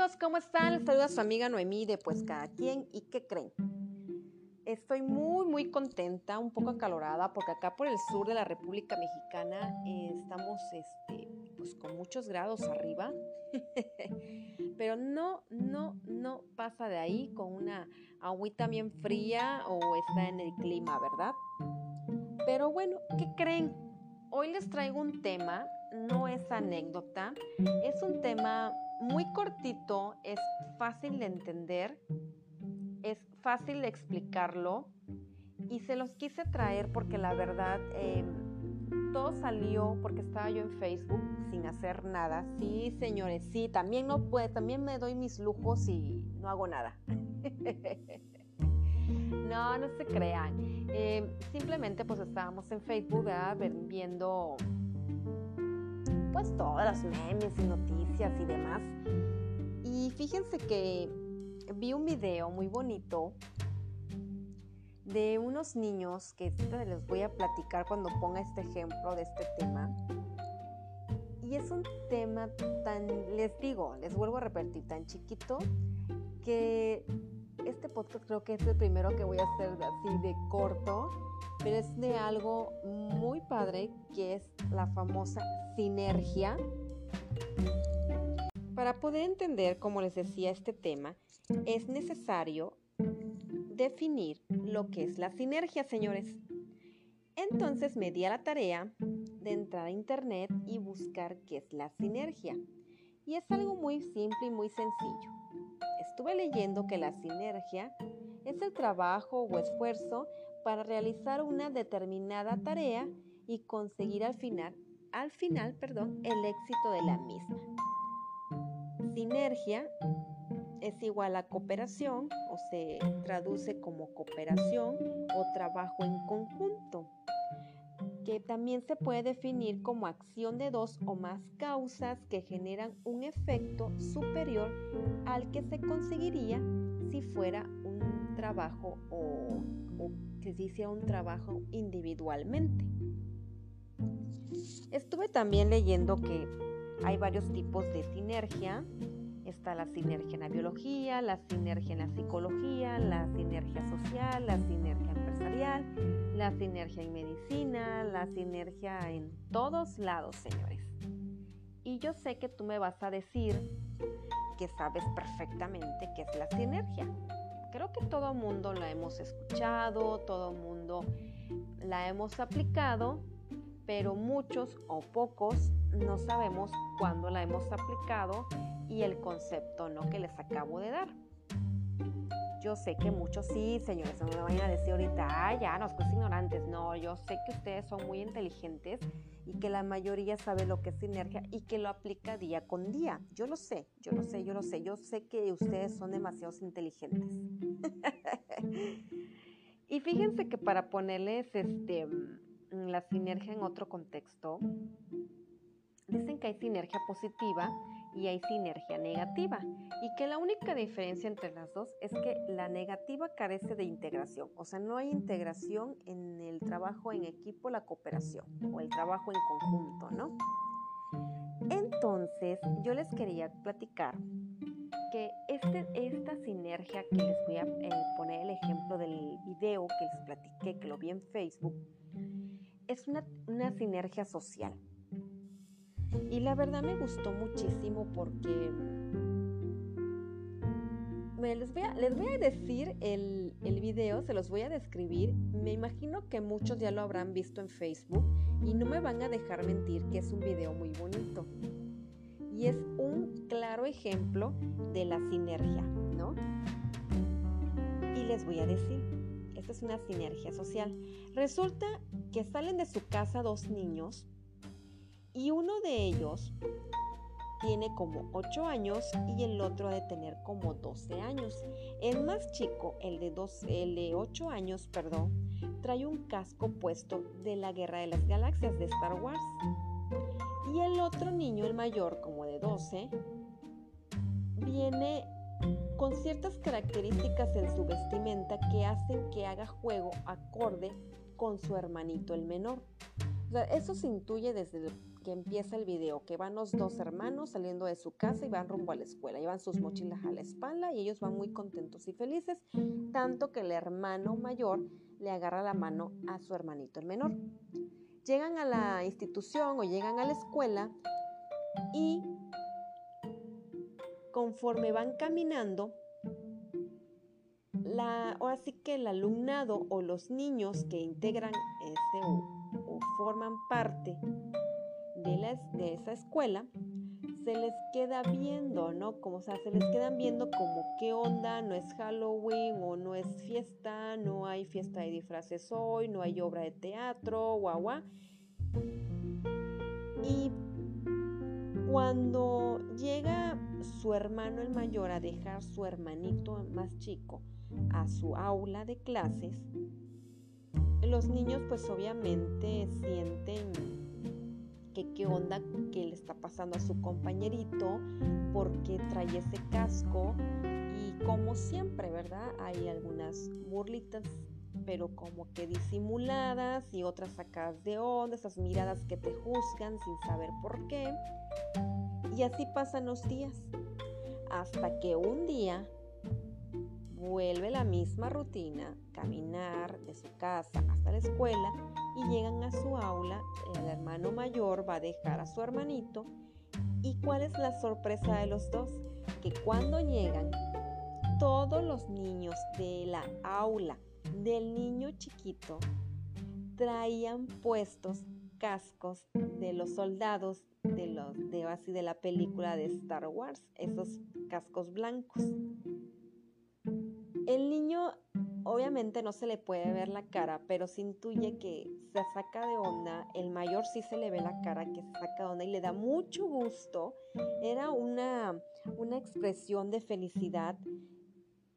amigos, ¿cómo están? Les saluda su amiga Noemí de Pues Cada Quien. ¿Y qué creen? Estoy muy, muy contenta, un poco acalorada, porque acá por el sur de la República Mexicana eh, estamos este, pues, con muchos grados arriba. Pero no, no, no pasa de ahí con una agüita bien fría o está en el clima, ¿verdad? Pero bueno, ¿qué creen? Hoy les traigo un tema, no es anécdota, es un tema muy cortito, es fácil de entender, es fácil de explicarlo y se los quise traer porque la verdad em, todo salió porque estaba yo en Facebook sin hacer nada. Sí, señores, sí, también no puede, también me doy mis lujos y no hago nada. no, no se crean. Em, simplemente pues estábamos en Facebook viendo pues todas las memes y noticias y demás. Y fíjense que vi un video muy bonito de unos niños que les voy a platicar cuando ponga este ejemplo de este tema. Y es un tema tan, les digo, les vuelvo a repetir, tan chiquito que este podcast creo que es el primero que voy a hacer así de corto, pero es de algo muy padre que es la famosa sinergia. Para poder entender, como les decía, este tema, es necesario definir lo que es la sinergia, señores. Entonces me di a la tarea de entrar a internet y buscar qué es la sinergia. Y es algo muy simple y muy sencillo. Estuve leyendo que la sinergia es el trabajo o esfuerzo para realizar una determinada tarea y conseguir al final, al final, perdón, el éxito de la misma. Sinergia es igual a cooperación o se traduce como cooperación o trabajo en conjunto, también se puede definir como acción de dos o más causas que generan un efecto superior al que se conseguiría si fuera un trabajo o, o que se hiciera un trabajo individualmente. Estuve también leyendo que hay varios tipos de sinergia. Está la sinergia en la biología, la sinergia en la psicología, la sinergia social, la sinergia sinergia en medicina, la sinergia en todos lados, señores. Y yo sé que tú me vas a decir que sabes perfectamente qué es la sinergia. Creo que todo mundo la hemos escuchado, todo mundo la hemos aplicado, pero muchos o pocos no sabemos cuándo la hemos aplicado y el concepto ¿no? que les acabo de dar. Yo sé que muchos sí, señores, no me vayan a decir ahorita, ah, ya, nos pues ignorantes. No, yo sé que ustedes son muy inteligentes y que la mayoría sabe lo que es sinergia y que lo aplica día con día. Yo lo sé, yo lo sé, yo lo sé. Yo sé que ustedes son demasiado inteligentes. y fíjense que para ponerles este la sinergia en otro contexto, dicen que hay sinergia positiva y hay sinergia negativa y que la única diferencia entre las dos es que la negativa carece de integración, o sea, no hay integración en el trabajo en equipo, la cooperación o el trabajo en conjunto, ¿no? Entonces, yo les quería platicar que este, esta sinergia que les voy a eh, poner el ejemplo del video que les platiqué, que lo vi en Facebook, es una, sinergia social. Y la verdad me gustó muchísimo porque les, voy a, les voy a decir el, el, video, se los voy a describir. Me imagino que muchos ya lo habrán visto en Facebook y no me van a dejar mentir que es un video muy bonito. Y es un claro ejemplo de la sinergia, ¿no? Y les voy a decir, esta es una sinergia social. Resulta que salen de su casa dos niños y uno de ellos tiene como 8 años y el otro ha de tener como 12 años. El más chico, el de, dos, el de 8 años, perdón, trae un casco puesto de la Guerra de las Galaxias de Star Wars. Y el otro niño, el mayor, como de 12, viene con ciertas características en su vestimenta que hacen que haga juego acorde con su hermanito el menor. eso se intuye desde que empieza el video, que van los dos hermanos saliendo de su casa y van rumbo a la escuela. Llevan sus mochilas a la espalda y ellos van muy contentos y felices, tanto que el hermano mayor le agarra la mano a su hermanito el menor. Llegan a la institución o llegan a la escuela y conforme van caminando, la, o así que el alumnado o los niños que integran este o, forman parte de, esa escuela, se les queda viendo, ¿no? Como, o sea, se les quedan viendo como qué onda, no es Halloween o no es fiesta, no hay fiesta de disfraces hoy, no hay obra de teatro, guau, guau. Y cuando llega su hermano el mayor a dejar su hermanito más chico a su aula de clases, los niños pues obviamente sienten que qué onda que le está pasando a su compañerito, porque trae ese casco y como siempre, ¿verdad? Hay algunas burlitas pero como que disimuladas y otras sacadas de onda, esas miradas que te juzgan sin saber por qué. Y así pasan los días, hasta que un día vuelve la misma rutina, caminar de su casa hasta la escuela y llegan a su aula, el hermano mayor va a dejar a su hermanito y cuál es la sorpresa de los dos, que cuando llegan todos los niños de la aula del niño chiquito traían puestos cascos de los soldados de los de así de la película de Star Wars, esos cascos blancos. El niño obviamente no se le puede ver la cara, pero se intuye que se saca de onda. El mayor sí se le ve la cara que se saca de onda y le da mucho gusto. Era una, una expresión de felicidad.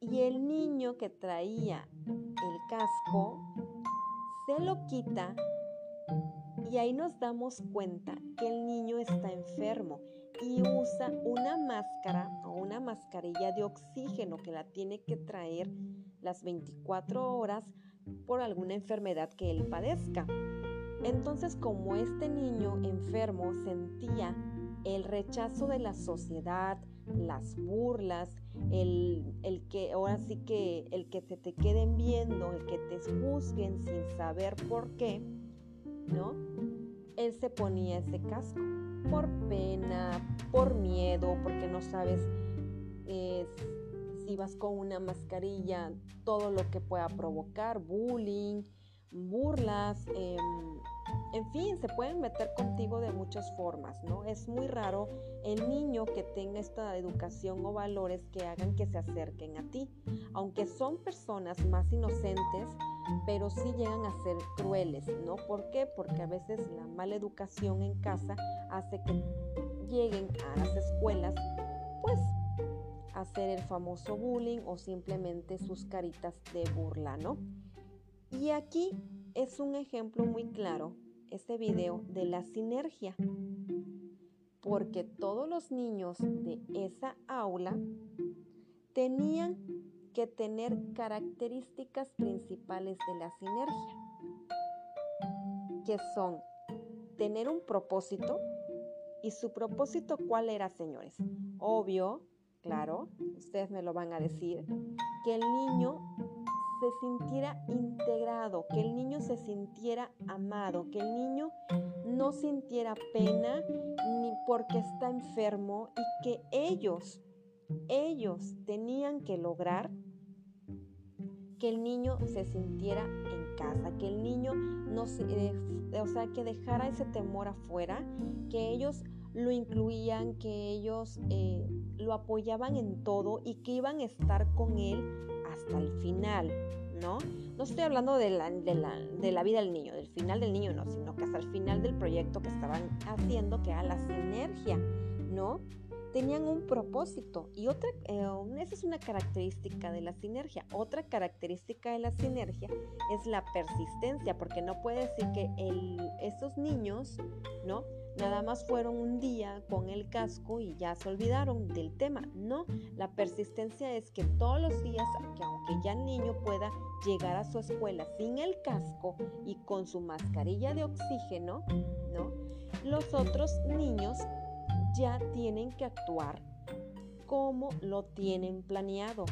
Y el niño que traía el casco se lo quita y ahí nos damos cuenta que el niño está enfermo y usa una máscara o una mascarilla de oxígeno que la tiene que traer las 24 horas por alguna enfermedad que él padezca. Entonces, como este niño enfermo sentía el rechazo de la sociedad, las burlas, el, el, que ahora sí que el que te, te queden viendo, el que te juzguen sin saber por qué, ¿no? Él se ponía ese casco por pena, por miedo, porque no sabes si con una mascarilla, todo lo que pueda provocar, bullying, burlas, em, en fin, se pueden meter contigo de muchas formas, ¿no? Es muy raro el niño que tenga esta educación o valores que hagan que se acerquen a ti, aunque son personas más inocentes, pero sí llegan a ser crueles, ¿no? ¿Por qué? Porque a veces la mala educación en casa hace que lleguen a las escuelas, pues, hacer el famoso bullying o simplemente sus caritas de burla, ¿no? Y aquí es un ejemplo muy claro, este video, de la sinergia, porque todos los niños de esa aula tenían que tener características principales de la sinergia, que son tener un propósito, y su propósito cuál era, señores? Obvio, claro, ustedes me lo van a decir, que el niño se sintiera integrado, que el niño se sintiera amado, que el niño no sintiera pena ni porque está enfermo y que ellos, ellos tenían que lograr que el niño se sintiera en casa, que el niño no se, eh, o sea, que dejara ese temor afuera, que ellos lo incluían, que ellos eh, lo apoyaban en todo y que iban a estar con él hasta el final, ¿no? No estoy hablando de la, de la, de la vida del niño, del final del niño, no, sino que hasta el final del proyecto que estaban haciendo, que era la sinergia, ¿no? Tenían un propósito y otra, eh, esa es una característica de la sinergia. Otra característica de la sinergia es la persistencia, porque no puede decir que estos niños, ¿no? Nada más fueron un día con el casco y ya se olvidaron del tema. No, la persistencia es que todos los días, que aunque ya el niño pueda llegar a su escuela sin el casco y con su mascarilla de oxígeno, ¿no? Los otros niños ya tienen que actuar como lo tienen planeado.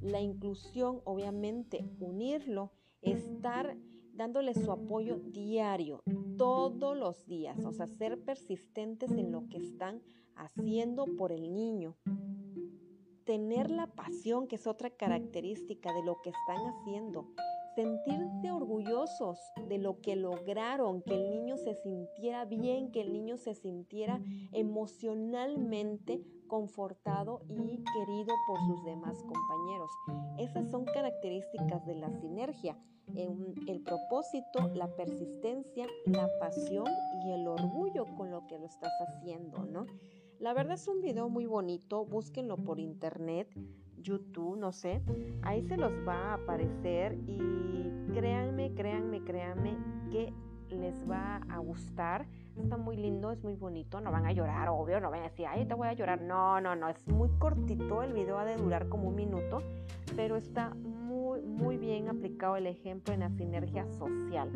La inclusión, obviamente, unirlo, estar dándole su apoyo diario, todos los días, o sea, ser persistentes en lo que están haciendo por el niño. Tener la pasión, que es otra característica de lo que están haciendo sentirse orgullosos de lo que lograron, que el niño se sintiera bien, que el niño se sintiera emocionalmente confortado y querido por sus demás compañeros. Esas son características de la sinergia, el propósito, la persistencia, la pasión y el orgullo con lo que lo estás haciendo, ¿no? La verdad es un video muy bonito, búsquenlo por internet. YouTube, no sé, ahí se los va a aparecer y créanme, créanme, créanme que les va a gustar. Está muy lindo, es muy bonito, no van a llorar, obvio, no van a decir, ay, te voy a llorar. No, no, no, es muy cortito, el video ha de durar como un minuto, pero está muy, muy bien aplicado el ejemplo en la sinergia social,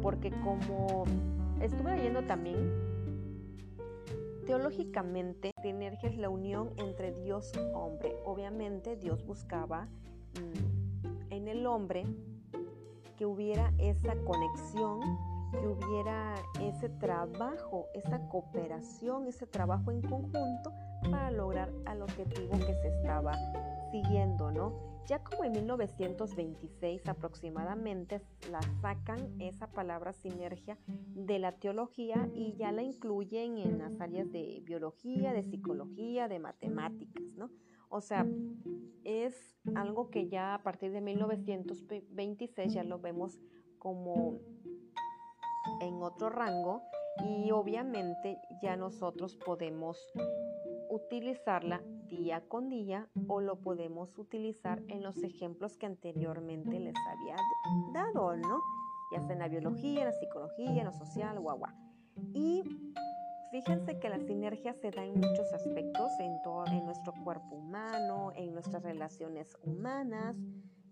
porque como estuve leyendo también Teológicamente, sinergia es la unión entre Dios y hombre. Obviamente Dios buscaba mm, en el hombre que hubiera esa conexión, que hubiera ese trabajo, esa cooperación, ese trabajo en conjunto para lograr al objetivo que se estaba siguiendo, ¿no? Ya como en 1926 aproximadamente la sacan esa palabra sinergia de la teología y ya la incluyen en las áreas de biología, de psicología, de matemáticas, ¿no? O sea, es algo que ya a partir de 1926 ya lo vemos como en otro rango y obviamente ya nosotros podemos utilizarla día con día o lo podemos utilizar en los ejemplos que anteriormente les había dado, ¿no? Ya sea en la biología, en la psicología, en lo social, guau, guau. Y fíjense que la sinergia se da en muchos aspectos, en, todo, en nuestro cuerpo humano, en nuestras relaciones humanas,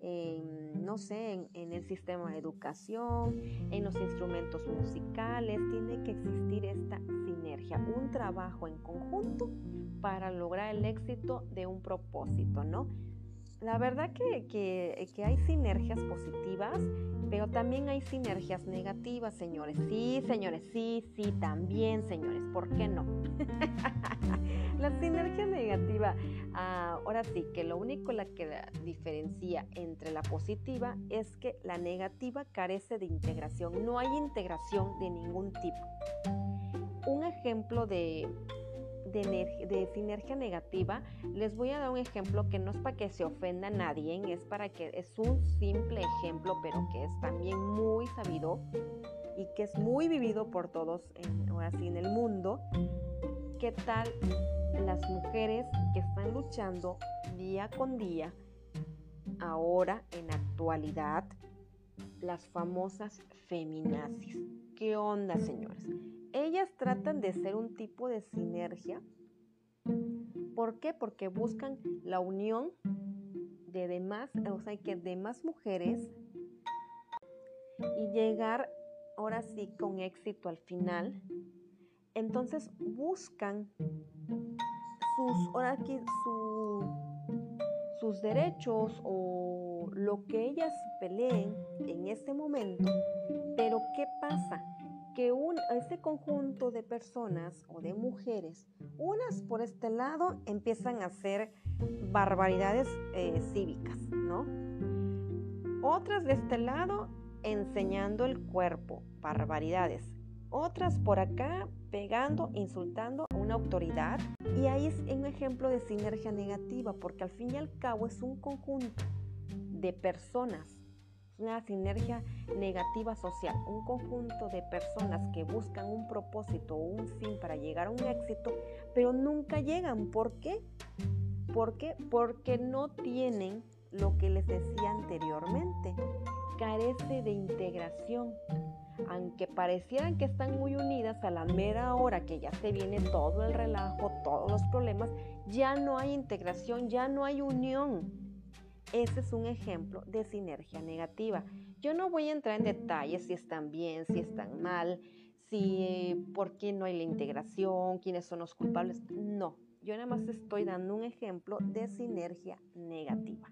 en, no sé, en, el sistema de educación, en los instrumentos musicales, tiene que existir esta sinergia, un trabajo en conjunto para lograr el éxito de un propósito, ¿no? La verdad que, que, hay sinergias positivas, pero también hay sinergias negativas, señores. Sí, señores, sí, sí, también, señores. ¿Por qué no? la sinergia negativa, ah, ahora sí, que lo único la que diferencia entre la positiva es que la negativa carece de integración. No hay integración de ningún tipo. Un ejemplo de, de, sinergia negativa, les voy a dar un ejemplo que no es para que se ofenda a nadie, es para que es un simple ejemplo, pero que es también muy sabido y que es muy vivido por todos en, ahora sí en el mundo. ¿Qué tal las mujeres que están luchando día con día, ahora en actualidad, las famosas feminazis? ¿Qué onda, señores? Ellas tratan de ser un tipo de sinergia. ¿Por qué? Porque buscan la unión de demás, o sea, que demás mujeres y llegar ahora sí con éxito al final. Entonces buscan sus, ahora aquí, sus derechos o lo que ellas peleen en ese momento. Pero ¿qué pasa? Que un, este conjunto de personas o de mujeres, unas por este lado empiezan a hacer barbaridades eh, cívicas, ¿no? Otras de este lado enseñando el cuerpo, barbaridades. Otras por acá pegando, insultando a una autoridad. Y ahí es un ejemplo de sinergia negativa, porque al fin y al cabo es un conjunto de personas una sinergia negativa social, un conjunto de personas que buscan un propósito o un fin para llegar a un éxito, pero nunca llegan. ¿Por qué? ¿Por qué? Porque no tienen lo que les decía anteriormente, carece de integración. Aunque parecieran que están muy unidas a la mera hora que ya se viene todo el relajo, todos los problemas, ya no hay integración, ya no hay unión. Ese es un ejemplo de sinergia negativa. Yo no voy a entrar en detalles si están bien, si están mal, si por qué no hay la integración, quiénes son los culpables. No, yo nada más estoy dando un ejemplo de sinergia negativa.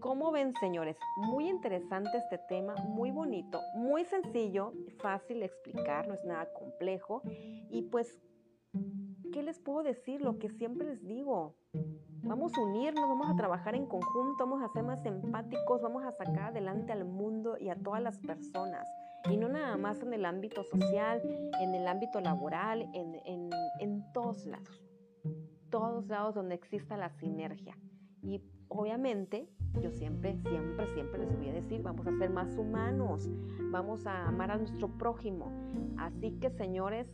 ¿Cómo ven, señores? Muy interesante este tema, muy bonito, muy sencillo, fácil de explicar, no es nada complejo. Y pues, ¿qué les puedo decir? Lo que siempre les digo. Vamos a unirnos, vamos a trabajar en conjunto, vamos a ser más empáticos, vamos a sacar adelante al mundo y a todas las personas. Y no nada más en el ámbito social, en el ámbito laboral, en, en, en todos lados. Todos lados donde exista la sinergia. Y obviamente yo siempre, siempre, siempre les voy a decir, vamos a ser más humanos, vamos a amar a nuestro prójimo. Así que señores,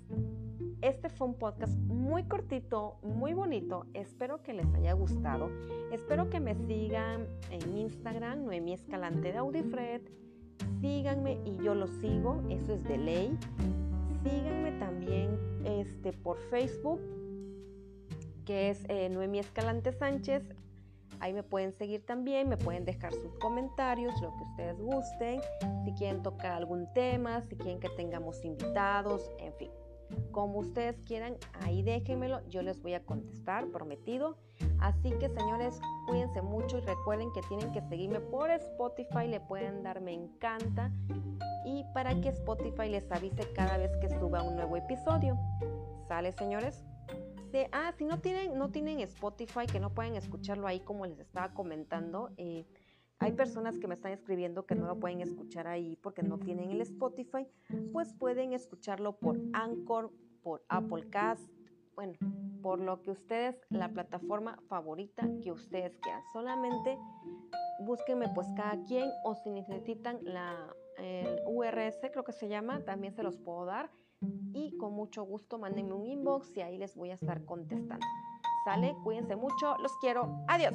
este fue un podcast muy cortito, muy bonito. Espero que les haya gustado. Espero que me sigan en Instagram, Noemí Escalante de Audifred. Síganme y yo lo sigo, eso es de ley. Síganme también este, por Facebook, que es eh, Noemí Escalante Sánchez. Ahí me pueden seguir también, me pueden dejar sus comentarios, lo que ustedes gusten, si quieren tocar algún tema, si quieren que tengamos invitados, en fin. Como ustedes quieran, ahí déjenmelo, yo les voy a contestar, prometido. Así que señores, cuídense mucho y recuerden que tienen que seguirme por Spotify, le pueden dar me encanta y para que Spotify les avise cada vez que suba un nuevo episodio. ¿Sale señores? ah, si no tienen, no tienen Spotify, que no pueden escucharlo ahí como les estaba comentando, eh, hay personas que me están escribiendo que no lo pueden escuchar ahí porque no tienen el Spotify, pues pueden escucharlo por Anchor, por Apple Cast, bueno, por lo que ustedes, la plataforma favorita que ustedes quieran. Solamente búsquenme pues cada quien o si necesitan la el URS, creo que se llama, también se los puedo dar y con mucho gusto mándenme un inbox y ahí les voy a estar contestando. Sale, cuídense mucho, los quiero, adiós.